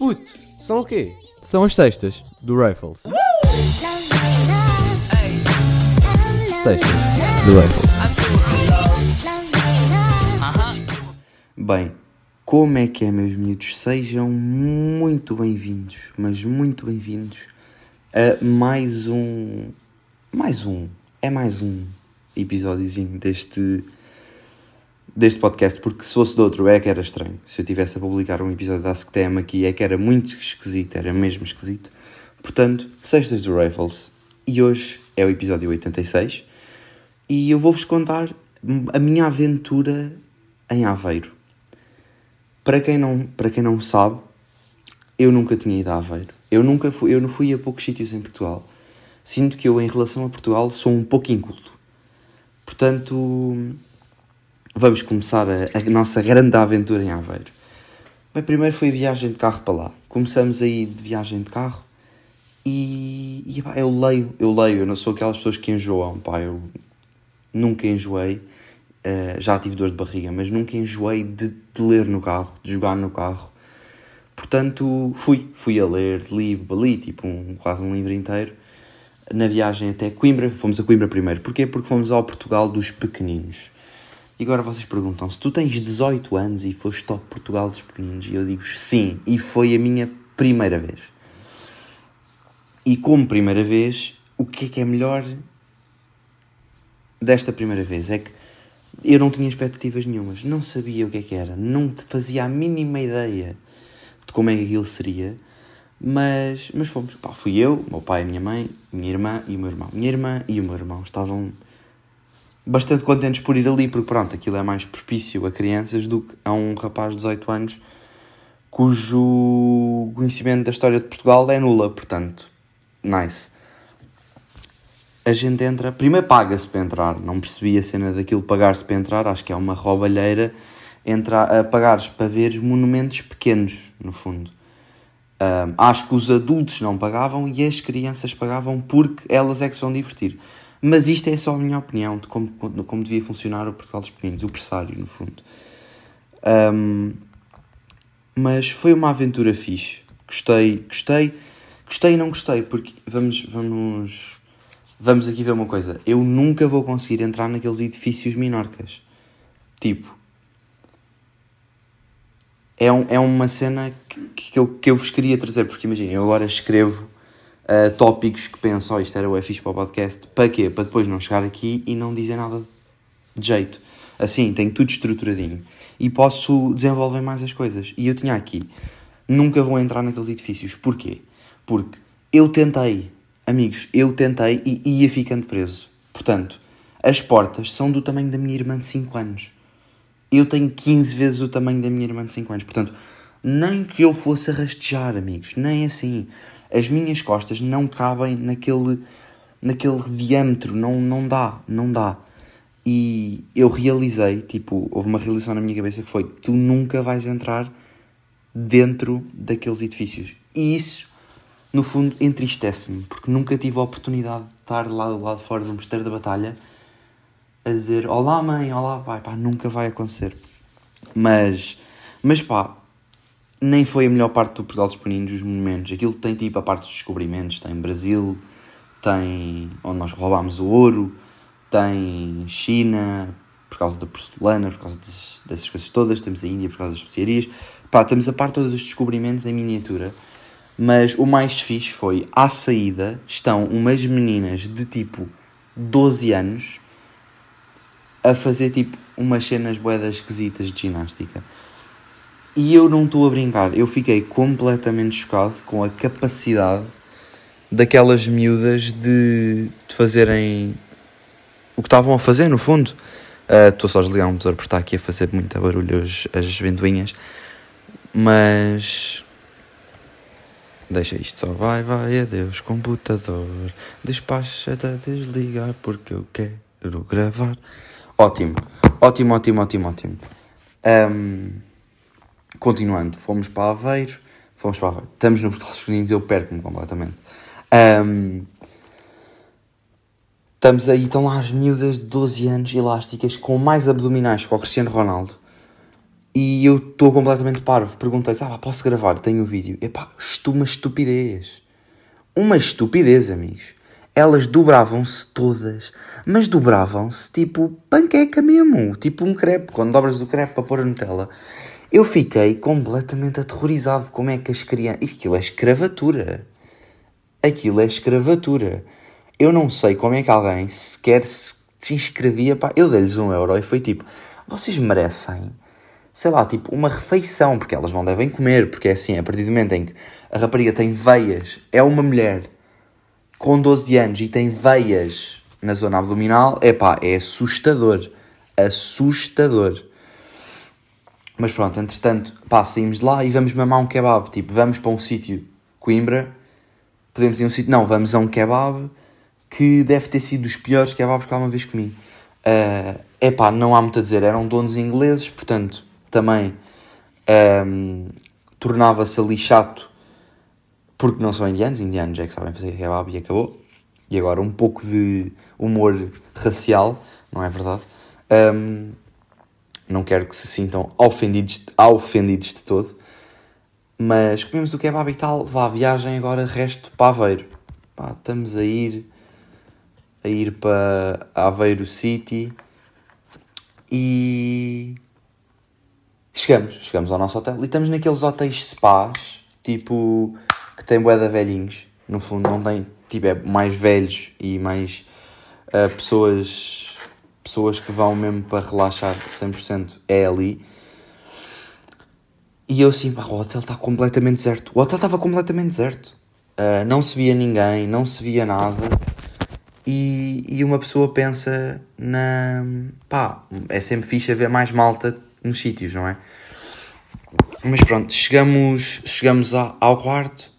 Puto, são o quê? São as sextas do Rifles. Sextas do Rifles. Bem, como é que é, meus miúdos? Sejam muito bem-vindos, mas muito bem-vindos a mais um. Mais um. É mais um episódiozinho deste. Deste podcast, porque se fosse de outro é que era estranho. Se eu tivesse a publicar um episódio da AskTM aqui é que era muito esquisito, era mesmo esquisito. Portanto, Sextas do Rifles. E hoje é o episódio 86 e eu vou-vos contar a minha aventura em Aveiro. Para quem não, para quem não sabe, eu nunca tinha ido a Aveiro. Eu nunca fui, eu não fui a poucos sítios em Portugal. Sinto que eu, em relação a Portugal, sou um pouco inculto. Portanto, vamos começar a, a nossa grande aventura em Aveiro. Bem, primeiro foi viagem de carro para lá. Começamos aí de viagem de carro e, e pá, eu leio, eu leio, eu não sou aquelas pessoas que enjoam, pá, eu nunca enjoei. Uh, já tive dor de barriga, mas nunca enjoei de, de, ler no carro, de jogar no carro. Portanto, fui, fui a ler, li, li tipo um, quase um livro inteiro. Na viagem até Coimbra, fomos a Coimbra primeiro. Porquê? Porque fomos ao Portugal dos pequeninos. E agora vocês perguntam, se tu tens 18 anos e foste ao Portugal dos pequeninos, e eu digo sim, e foi a minha primeira vez. E como primeira vez, o que é que é melhor desta primeira vez? É que eu não tinha expectativas nenhumas, não sabia o que é que era, não fazia a mínima ideia de como é que aquilo seria, mas, mas fomos. Pá, fui eu, meu pai, minha mãe, minha irmã e o meu irmão. Minha irmã e o meu irmão estavam bastante contentes por ir ali, porque pronto, aquilo é mais propício a crianças do que a um rapaz de 18 anos cujo conhecimento da história de Portugal é nula, portanto, nice a gente entra. Primeiro paga-se para entrar, não percebi a cena daquilo pagar-se para entrar, acho que é uma roubalheira entrar, a pagares para ver monumentos pequenos, no fundo. Um, acho que os adultos não pagavam e as crianças pagavam porque elas é que se vão divertir. Mas isto é só a minha opinião de como, como devia funcionar o Portugal dos Pequeninos, o pressário, no fundo. Um, mas foi uma aventura fixe. Gostei, gostei, gostei e não gostei, porque vamos, vamos vamos aqui ver uma coisa. Eu nunca vou conseguir entrar naqueles edifícios minorcas. Tipo. É, um, é uma cena que, que, eu, que eu vos queria trazer, porque imagina, eu agora escrevo uh, tópicos que penso, oh, isto era o fixe para o podcast, para quê? Para depois não chegar aqui e não dizer nada de jeito. Assim, tenho tudo estruturadinho. E posso desenvolver mais as coisas. E eu tinha aqui, nunca vou entrar naqueles edifícios. Porquê? Porque eu tentei Amigos, eu tentei e ia ficando preso. Portanto, as portas são do tamanho da minha irmã de 5 anos. Eu tenho 15 vezes o tamanho da minha irmã de 5 anos. Portanto, nem que eu fosse a rastejar, amigos, nem assim. As minhas costas não cabem naquele, naquele diâmetro, não, não dá, não dá. E eu realizei, tipo, houve uma realização na minha cabeça que foi: tu nunca vais entrar dentro daqueles edifícios. E isso no fundo, entristece-me, porque nunca tive a oportunidade de estar lá do lado fora do mosteiro da batalha a dizer olá mãe, olá pai, pá, nunca vai acontecer. Mas, mas pá, nem foi a melhor parte do Portugal dos Peninos, os monumentos. Aquilo tem tipo a parte dos descobrimentos, tem Brasil, tem onde nós roubámos o ouro, tem China, por causa da porcelana, por causa dessas coisas todas, temos a Índia por causa das especiarias. Pá, temos a parte todos os descobrimentos em miniatura mas o mais fixe foi, à saída, estão umas meninas de tipo 12 anos a fazer tipo umas cenas boedas esquisitas de ginástica. E eu não estou a brincar, eu fiquei completamente chocado com a capacidade daquelas miúdas de, de fazerem o que estavam a fazer, no fundo. Ah, estou uh, só a desligar o motor porque está aqui a fazer muito barulho as, as ventoinhas. Mas Deixa isto só vai, vai, adeus, computador. Despacha-te a desligar porque eu quero gravar. Ótimo, ótimo, ótimo, ótimo, ótimo. Um, continuando, fomos para Aveiro. Fomos para Aveiro. Estamos no Portal dos Meninos, eu perco-me completamente. Um, estamos aí, estão lá as miúdas de 12 anos, elásticas, com mais abdominais que o Cristiano Ronaldo. E eu estou completamente parvo. Perguntei ah, posso gravar? Tenho o vídeo. Epá, estu uma estupidez. Uma estupidez, amigos. Elas dobravam-se todas, mas dobravam-se tipo panqueca mesmo, tipo um crepe, quando dobras o crepe para pôr a Nutella. Eu fiquei completamente aterrorizado. Como é que as crianças. Aquilo é escravatura. Aquilo é escravatura. Eu não sei como é que alguém sequer se, se inscrevia. Pá. Eu dei-lhes um euro e foi tipo: vocês merecem, sei lá, tipo uma refeição, porque elas não devem comer, porque é assim, a partir do momento em que a rapariga tem veias, é uma mulher com 12 anos e tem veias na zona abdominal, é pá, é assustador. Assustador. Mas pronto, entretanto, pá, saímos de lá e vamos mamar um kebab. Tipo, vamos para um sítio, Coimbra, podemos ir a um sítio, não, vamos a um kebab que deve ter sido dos piores kebabs que alguma vez comi. Uh, epá, não há muito a dizer, eram donos ingleses, portanto, também um, tornava-se ali chato porque não são indianos, indianos é que sabem fazer kebab e acabou. E agora um pouco de humor racial, não é verdade? Um, não quero que se sintam ofendidos, ofendidos de todo. Mas comemos o kebab e tal, vá, viagem agora, resto para Aveiro. Pá, estamos a ir, a ir para Aveiro City e chegamos, chegamos ao nosso hotel e estamos naqueles hotéis spas, tipo, que tem de velhinhos, no fundo não tem, tipo, é mais velhos e mais uh, pessoas pessoas que vão mesmo para relaxar 100% é ali. E eu assim, pá, o hotel está completamente deserto. O hotel estava completamente deserto. Uh, não se via ninguém, não se via nada. E, e uma pessoa pensa na. pá, é sempre fixe haver mais malta nos sítios, não é? Mas pronto, chegamos, chegamos ao quarto,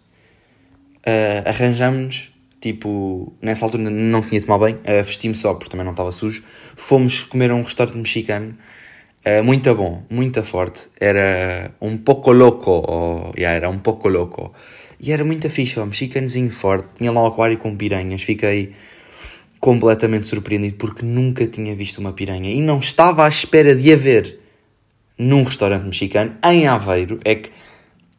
uh, arranjamos-nos Tipo, nessa altura não tinha tomado banho, uh, vesti-me só porque também não estava sujo. Fomos comer a um restaurante mexicano, uh, muito bom, muito forte. Era um pouco louco, ou, yeah, era um pouco louco. E era muito fixe, ó, mexicanozinho forte. Tinha lá um aquário com piranhas. Fiquei completamente surpreendido porque nunca tinha visto uma piranha e não estava à espera de haver num restaurante mexicano em Aveiro. É que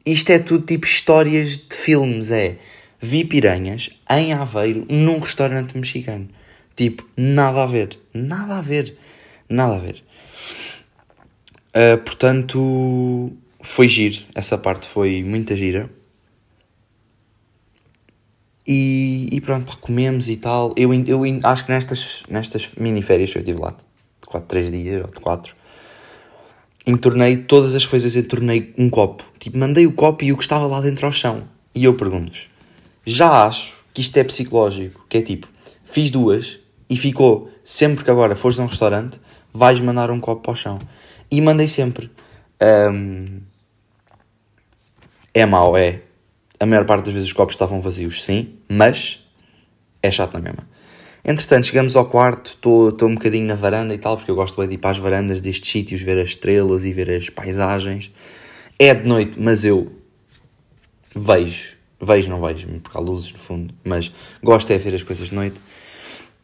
isto é tudo tipo histórias de filmes, é vi piranhas em Aveiro num restaurante mexicano. Tipo, nada a ver. Nada a ver. Nada a ver. Uh, portanto, foi giro. Essa parte foi muita gira. E, e pronto, comemos e tal. Eu, eu acho que nestas, nestas mini férias que eu tive lá, de 4, 3 dias ou de 4, entornei todas as coisas, entornei um copo. Tipo, mandei o copo e o que estava lá dentro ao chão. E eu pergunto-vos: já acho que isto é psicológico, que é tipo, fiz duas e ficou, sempre que agora fores a um restaurante, vais mandar um copo para o chão. E mandei sempre. Um, é mau, é. A maior parte das vezes os copos estavam vazios, sim, mas é chato na mesma. Entretanto, chegamos ao quarto, estou um bocadinho na varanda e tal, porque eu gosto de ir para as varandas destes sítios, ver as estrelas e ver as paisagens. É de noite, mas eu vejo Vejo, não vejo, porque há luzes no fundo, mas gosto é de ver as coisas de noite.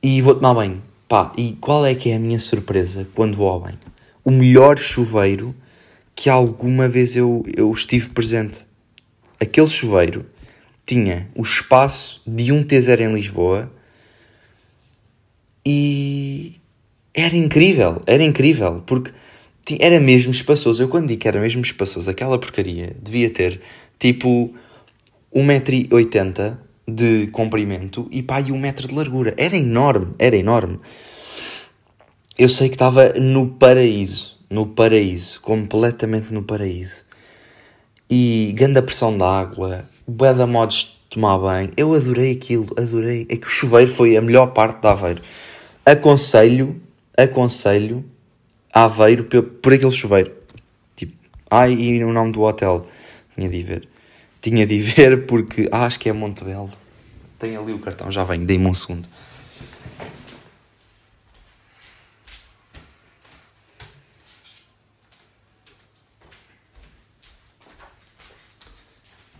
E vou tomar banho. Pá, e qual é que é a minha surpresa quando vou ao banho? O melhor chuveiro que alguma vez eu, eu estive presente. Aquele chuveiro tinha o espaço de um T0 em Lisboa e era incrível, era incrível, porque era mesmo espaçoso. Eu quando digo que era mesmo espaçoso, aquela porcaria devia ter tipo 1,80m de comprimento e pá, e 1m de largura. Era enorme, era enorme. Eu sei que estava no paraíso, no paraíso, completamente no paraíso. E grande pressão d'água, bué da modos de tomar banho. Eu adorei aquilo, adorei. É que o chuveiro foi a melhor parte da Aveiro. Aconselho, aconselho Aveiro por, aquele chuveiro. Tipo, ai, e o nome do hotel, tinha de ir ver. Tinha de ver porque ah, acho que é Montebello. Tem ali o cartão, já vem, dei-me um segundo.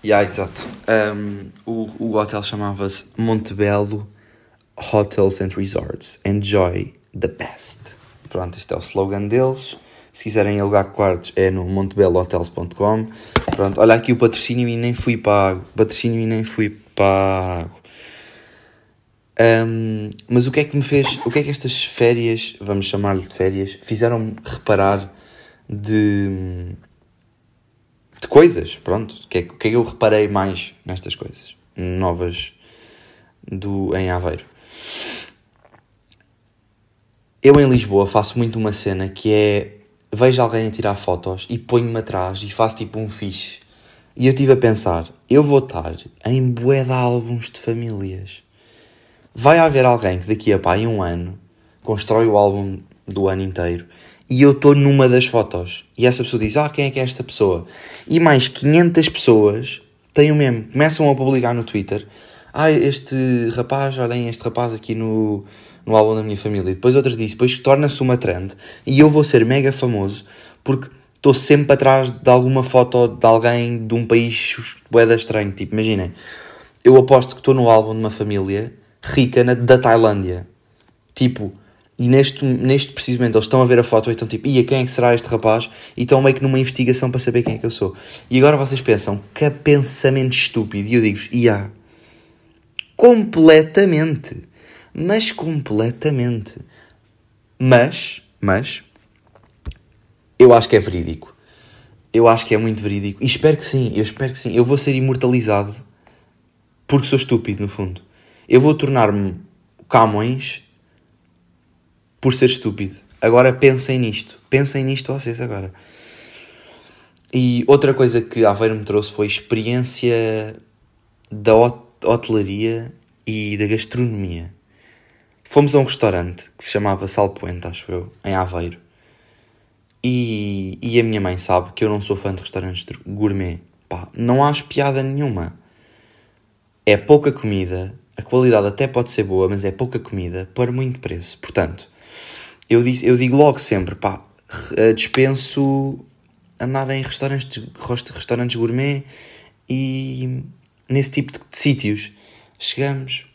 Yeah, exato. Um, o, o hotel chamava-se Montebello Hotels and Resorts. Enjoy the best. Pronto, este é o slogan deles. Se quiserem alugar quartos é no montebellohotels.com. Pronto, olha aqui o patrocínio e nem fui pago. Patrocínio e nem fui pago. Um, mas o que é que me fez, o que é que estas férias, vamos chamar-lhe de férias, fizeram-me reparar de, de coisas, pronto, o que, é, o que é que eu reparei mais nestas coisas novas do, em Aveiro. Eu em Lisboa faço muito uma cena que é vejo alguém a tirar fotos e ponho-me atrás e faço tipo um fixe. E eu estive a pensar, eu vou estar em bué de álbuns de famílias vai haver alguém que daqui a pá, em um ano constrói o álbum do ano inteiro e eu estou numa das fotos e essa pessoa diz: Ah, quem é que é esta pessoa? E mais 500 pessoas têm o mesmo, começam a publicar no Twitter: Ah, este rapaz, olhem este rapaz aqui no, no álbum da minha família. E depois outra diz: Depois torna-se uma trend e eu vou ser mega famoso porque estou sempre atrás de alguma foto de alguém de um país boeda estranho. Tipo, imaginem, eu aposto que estou no álbum de uma família rica na, da Tailândia. Tipo, e neste, neste precisamente eles estão a ver a foto e estão tipo, ia, quem é que será este rapaz? E estão meio que numa investigação para saber quem é que eu sou. E agora vocês pensam, que pensamento estúpido. E eu digo-vos, ia. Completamente. Mas completamente. Mas, mas, eu acho que é verídico. Eu acho que é muito verídico. E espero que sim, eu espero que sim. Eu vou ser imortalizado porque sou estúpido, no fundo. Eu vou tornar-me Camões por ser estúpido. Agora pensem nisto. Pensem nisto vocês agora. E outra coisa que Aveiro me trouxe foi experiência da hotelaria e da gastronomia. Fomos a um restaurante que se chamava Salpoente, acho eu, em Aveiro. E, e a minha mãe sabe que eu não sou fã de restaurantes gourmet. Pá, não há piada nenhuma. É pouca comida, a qualidade até pode ser boa, mas é pouca comida para muito preço. Portanto, eu, digo, eu digo logo sempre, pá, eh, dispenso andar em restaurantes, restaurantes gourmet e nesse tipo de, de sítios. Chegamos,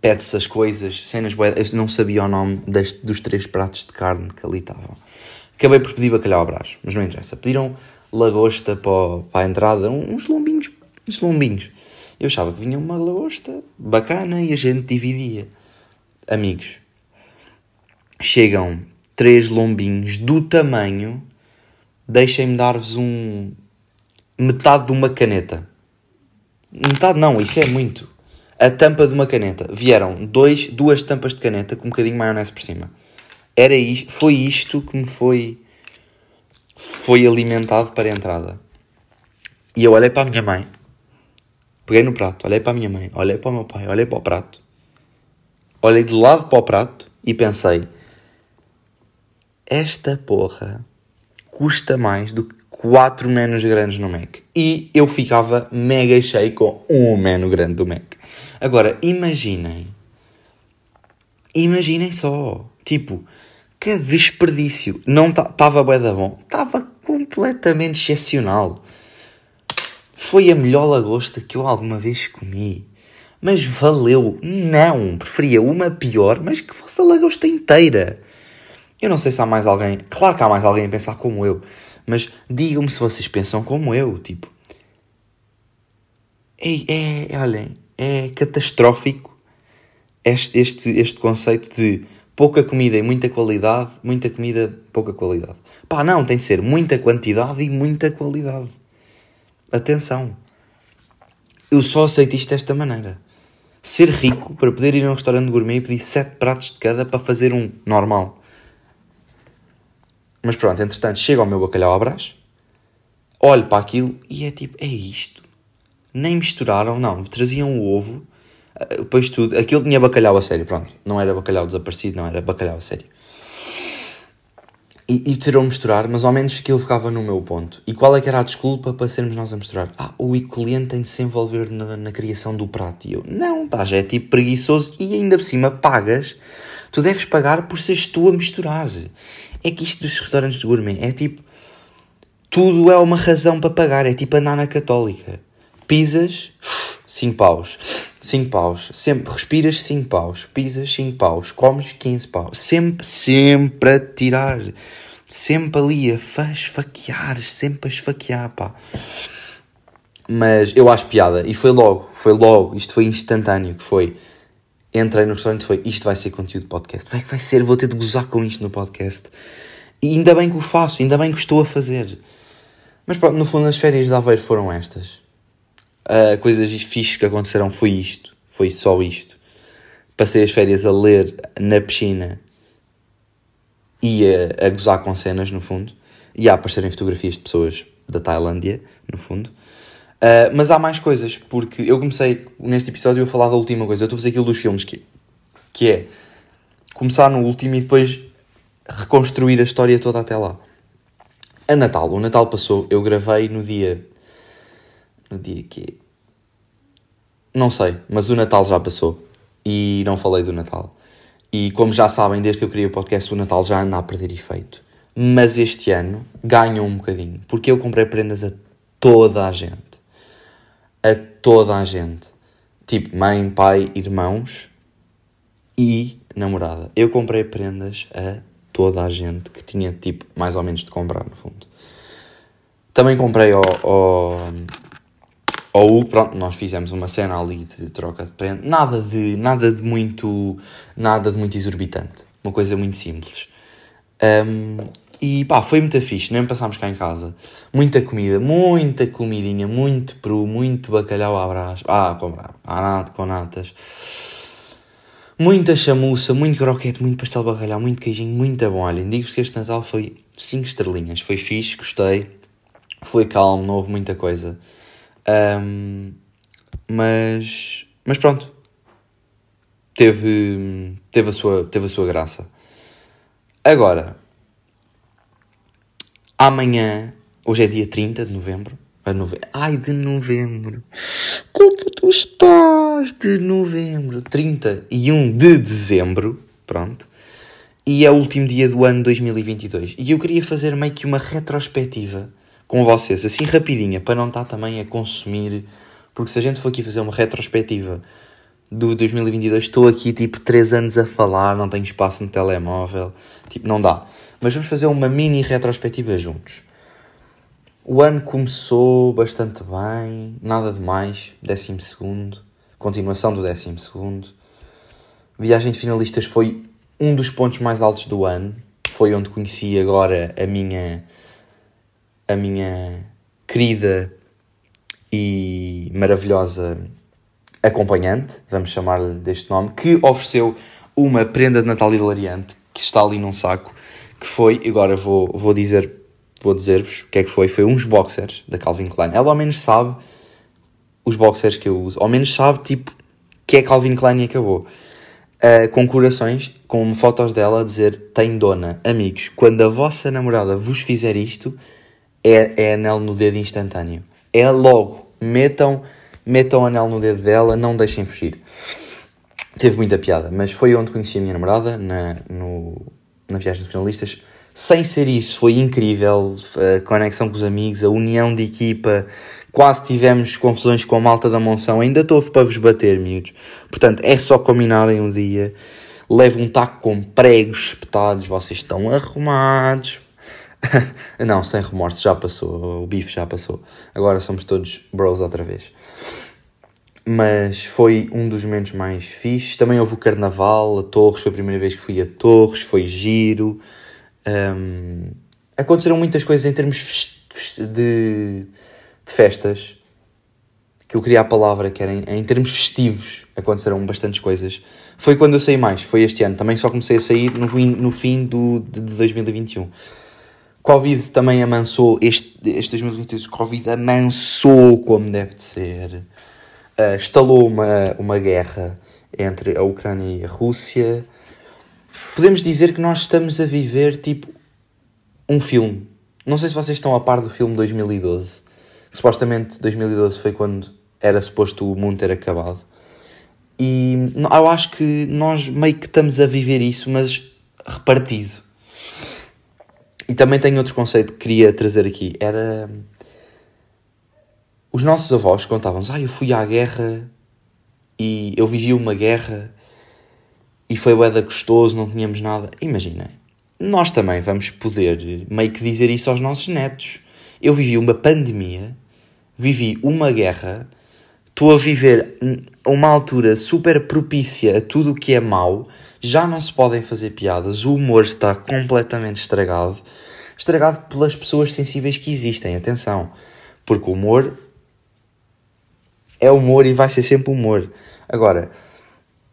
pede-se as coisas, cenas boas, eu não sabia o nome deste, dos três pratos de carne que ali estavam. Acabei por pedir bacalhau a brás, mas não interessa. Pediram lagosta para, para a entrada, uns lombinhos, uns lombinhos. Eu achava que vinha uma lagosta bacana e a gente dividia. Amigos, chegam três lombinhos do tamanho, deixem-me dar-vos um. metade de uma caneta. Metade não, isso é muito. A tampa de uma caneta. Vieram dois, duas tampas de caneta com um bocadinho de maionese por cima. Era isto, foi isto que me foi, foi alimentado para a entrada. E eu olhei para a minha mãe Peguei no prato, olhei para a minha mãe, olhei para o meu pai, olhei para o prato, olhei de lado para o prato e pensei: esta porra custa mais do que 4 menus grandes no Mac. E eu ficava mega cheio com um menu grande do Mac. Agora, imaginem. Imaginem só. Tipo, que desperdício. Não estava ta, bué da bom. Estava completamente excepcional. Foi a melhor lagosta que eu alguma vez comi. Mas valeu. Não. Preferia uma pior, mas que fosse a lagosta inteira. Eu não sei se há mais alguém. Claro que há mais alguém a pensar como eu. Mas digam-me se vocês pensam como eu. Tipo. É, é, olhem, é catastrófico este, este, este conceito de pouca comida e muita qualidade, muita comida, pouca qualidade. Pá, não, tem de ser muita quantidade e muita qualidade. Atenção. Eu só aceito isto desta maneira. Ser rico para poder ir a um restaurante gourmet e pedir sete pratos de cada para fazer um normal. Mas pronto, entretanto, chega ao meu bacalhau à brás, olho para aquilo e é tipo, é isto. Nem misturaram, não, traziam o ovo, eh, depois tudo. Aquilo tinha bacalhau a sério, pronto. Não era bacalhau desaparecido, não, era bacalhau a sério e, e misturar, mas ao menos aquilo ficava no meu ponto. E qual é que era a desculpa para sermos nós a misturar? Ah, o cliente tem de se envolver na, na criação do prato. E eu, não, pá, já é tipo preguiçoso e ainda por cima pagas. Tu deves pagar por seres tu a misturar. É que isto dos restaurantes de gourmet é tipo. Tudo é uma razão para pagar. É tipo andar na católica. Pisas, 5 paus. 5 paus. Sempre respiras 5 paus. Pisas 5 paus. Comes 15 paus. Sempre, sempre a tirar. Sempre ali a fa- esfaquear, sempre a esfaquear, pá. Mas eu acho piada. E foi logo, foi logo, isto foi instantâneo, que foi... Entrei no restaurante foi, isto vai ser conteúdo de podcast. Vai que vai ser, vou ter de gozar com isto no podcast. E ainda bem que o faço, ainda bem que estou a fazer. Mas pronto, no fundo as férias de Aveiro foram estas. Uh, coisas fixes que aconteceram foi isto. Foi só isto. Passei as férias a ler na piscina e a, a gozar com cenas, no fundo. E a aparecerem fotografias de pessoas da Tailândia, no fundo. Uh, mas há mais coisas, porque eu comecei neste episódio a falar da última coisa. Eu estou a fazer aquilo dos filmes, que, que é começar no último e depois reconstruir a história toda até lá. A Natal, o Natal passou, eu gravei no dia. No dia que. Não sei, mas o Natal já passou e não falei do Natal. E como já sabem, desde que eu criei o podcast, o Natal já anda a perder efeito. Mas este ano ganhou um bocadinho, porque eu comprei prendas a toda a gente. A toda a gente. Tipo, mãe, pai, irmãos e namorada. Eu comprei prendas a toda a gente que tinha, tipo, mais ou menos de comprar, no fundo. Também comprei ao, ao, Hugo, pronto, nós fizemos uma cena ali de troca de prenda. Nada de, nada de muito, nada de muito exorbitante. Uma coisa muito simples. Um, e pá, foi muito fixe, nem passámos cá em casa. Muita comida, muita comidinha, muito peru, muito bacalhau à brás. Ah, com, com natas. Muita chamuça, muito croquete, muito pastel de bacalhau, muito queijinho, muito bom. Olhem, digo-vos que este Natal foi 5 estrelinhas. Foi fixe, gostei. Foi calmo, não houve muita coisa. Um, mas, mas pronto. Teve, teve, a sua, teve a sua graça. Agora, amanhã, hoje é dia 30 de novembro. Ai, de novembro. Como tu estás? De novembro. 31 de dezembro. Pronto. E é o último dia do ano 2022. E eu queria fazer meio que uma retrospectiva com vocês, assim rapidinha, para não estar também a consumir. Porque se a gente for aqui fazer uma retrospectiva do 2022, estou aqui tipo 3 anos a falar, não tenho espaço no telemóvel. Tipo, não dá. Mas vamos fazer uma mini retrospectiva juntos. O ano começou bastante bem, nada de mais, décimo segundo, continuação do décimo segundo. Viagem de finalistas foi um dos pontos mais altos do ano, foi onde conheci agora a minha a minha querida e maravilhosa acompanhante, vamos chamar-lhe deste nome, que ofereceu uma prenda de Natal hilariante que está ali num saco, que foi, agora vou, vou dizer vou dizer-vos o que é que foi. Foi uns boxers da Calvin Klein. Ela ao menos sabe os boxers que eu uso. Ao menos sabe, tipo, que é Calvin Klein e acabou. Uh, com corações, com fotos dela a dizer tem dona. Amigos, quando a vossa namorada vos fizer isto, é, é anel no dedo instantâneo. É logo. Metam, metam anel no dedo dela, não deixem fugir. Teve muita piada, mas foi onde conheci a minha namorada, na, no, na viagem de finalistas sem ser isso, foi incrível a conexão com os amigos, a união de equipa. Quase tivemos confusões com a malta da Monção. Ainda estou para vos bater, miúdos. Portanto, é só combinarem um dia. Levo um taco com pregos espetados. Vocês estão arrumados. Não, sem remorso, já passou. O bife já passou. Agora somos todos bros outra vez. Mas foi um dos momentos mais fixes. Também houve o carnaval, a Torres. Foi a primeira vez que fui a Torres. Foi giro. Um, aconteceram muitas coisas em termos de, de, festas que eu queria a palavra que era em, em, termos festivos aconteceram bastantes coisas foi quando eu saí mais, foi este ano também só comecei a sair no, no fim do, de, de 2021 Covid também amansou este, este 2022 Covid amansou como deve de ser uh, estalou uma, uma guerra entre a Ucrânia e a Rússia podemos dizer que nós estamos a viver tipo um filme. Não sei se vocês estão a par do filme 2012. Que, supostamente 2012 foi quando era suposto o mundo ter acabado. E eu acho que nós meio que estamos a viver isso, mas repartido. E também tenho outro conceito que queria trazer aqui. Era. Os nossos avós contavam-nos: Ah, eu fui à guerra e eu vivi uma guerra e foi bué gostoso, não tínhamos nada. Imaginem, nós também vamos poder meio que dizer isso aos nossos netos. Eu vivi uma pandemia, vivi uma guerra, estou a viver uma altura super propícia a tudo o que é mau, já não se podem fazer piadas, o humor está completamente estragado. Estragado pelas pessoas sensíveis que existem, atenção. Porque o humor é humor e vai ser sempre humor. Agora,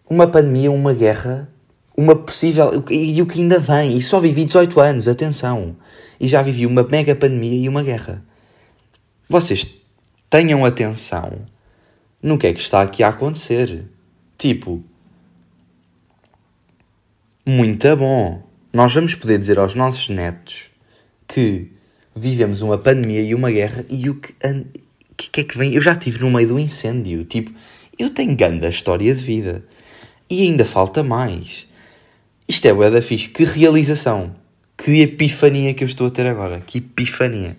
uma pandemia, uma guerra, uma possível. E o que ainda vem. E só vivi 18 anos, atenção. E já vivi uma mega pandemia e uma guerra. Vocês tenham atenção no que é que está aqui a acontecer. Tipo, muito bom. Nós vamos poder dizer aos nossos netos que vivemos uma pandemia e uma guerra e o que, que, que é que vem? Eu já estive no meio do incêndio. Tipo, eu tenho grande história de vida. E ainda falta mais. Isto é bué da fixe. Que realização. Que epifania que eu estou a ter agora. Que epifania.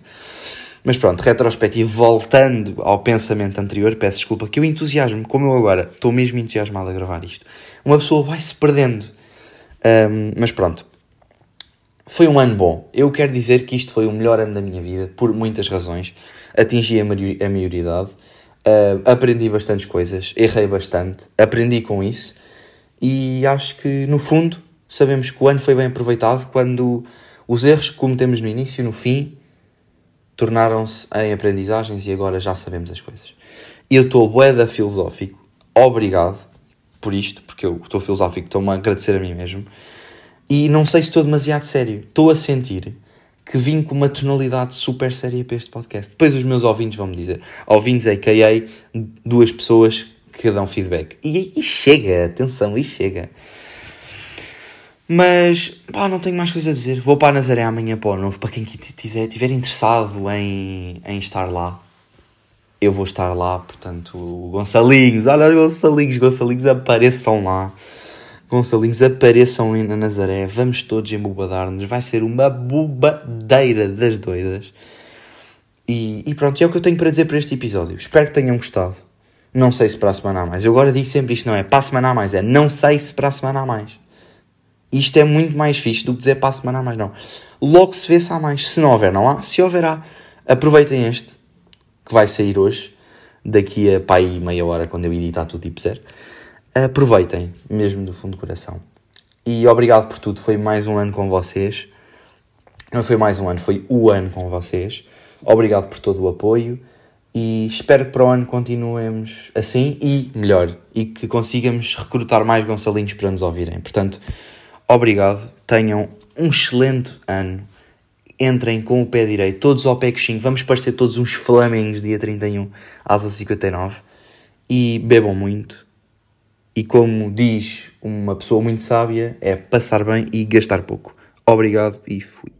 Mas pronto, retrospectivo, voltando ao pensamento anterior, peço desculpa, que o entusiasmo, como eu agora estou mesmo entusiasmado a gravar isto, uma pessoa vai se perdendo. Um, mas pronto, foi um ano bom. Eu quero dizer que isto foi o melhor ano da minha vida, por muitas razões. Atingi a, a maioridade, uh, aprendi bastantes coisas, errei bastante, aprendi com isso e acho que no fundo sabemos que o ano foi bem aproveitado quando os erros que cometemos no início e no fim tornaram-se em aprendizagens e agora já sabemos as coisas. Eu estou boeda filosófico, obrigado por isto, porque eu estou filosófico, estou-me a agradecer a mim mesmo. E não sei se estou demasiado sério. Estou a sentir que vim com uma tonalidade super séria para este podcast. Depois os meus ouvintes vão me dizer. Ouvintes, a.k.a. duas pessoas que dão feedback. E, e chega, atenção, e chega. Mas, pá, não tenho mais coisa a dizer. Vou para a Nazaré amanhã para novo. Para quem estiver interessado em, em estar lá, eu vou estar lá. Portanto, Gonçalinhos, olha os Gonçalinhos, Gonçalinhos apareçam lá. Gonçalinhos, apareçam na Nazaré, vamos todos embobadar-nos, vai ser uma bobadeira das doidas. E, e, pronto, é o que eu tenho para dizer para este episódio. Espero que tenham gostado. Não sei se para a semana há mais. Eu agora digo sempre isto, não é para a semana há mais, é não sei se para a semana há mais. Isto é muito mais fixe do que dizer para a semana há mais, não. Logo se vê se há mais. Se não houver, não há. Se houver, há. Aproveitem este, que vai sair hoje, daqui a pá meia hora, quando eu editar tudo tipo zero aproveitem, mesmo do fundo do coração. E obrigado por tudo, foi mais um ano com vocês. Não foi mais um ano, foi o ano com vocês. Obrigado por todo o apoio e espero que para o ano continuemos assim e melhor e que consigamos recrutar mais Gonçalinhos para nos ouvirem. Portanto, obrigado, tenham um excelente ano. Entrem com o pé direito, todos ao pé coxinho. Vamos parecer todos uns flamengos dia 31 às 59 e bebam muito e como diz uma pessoa muito sábia, é passar bem e gastar pouco. Obrigado e fui.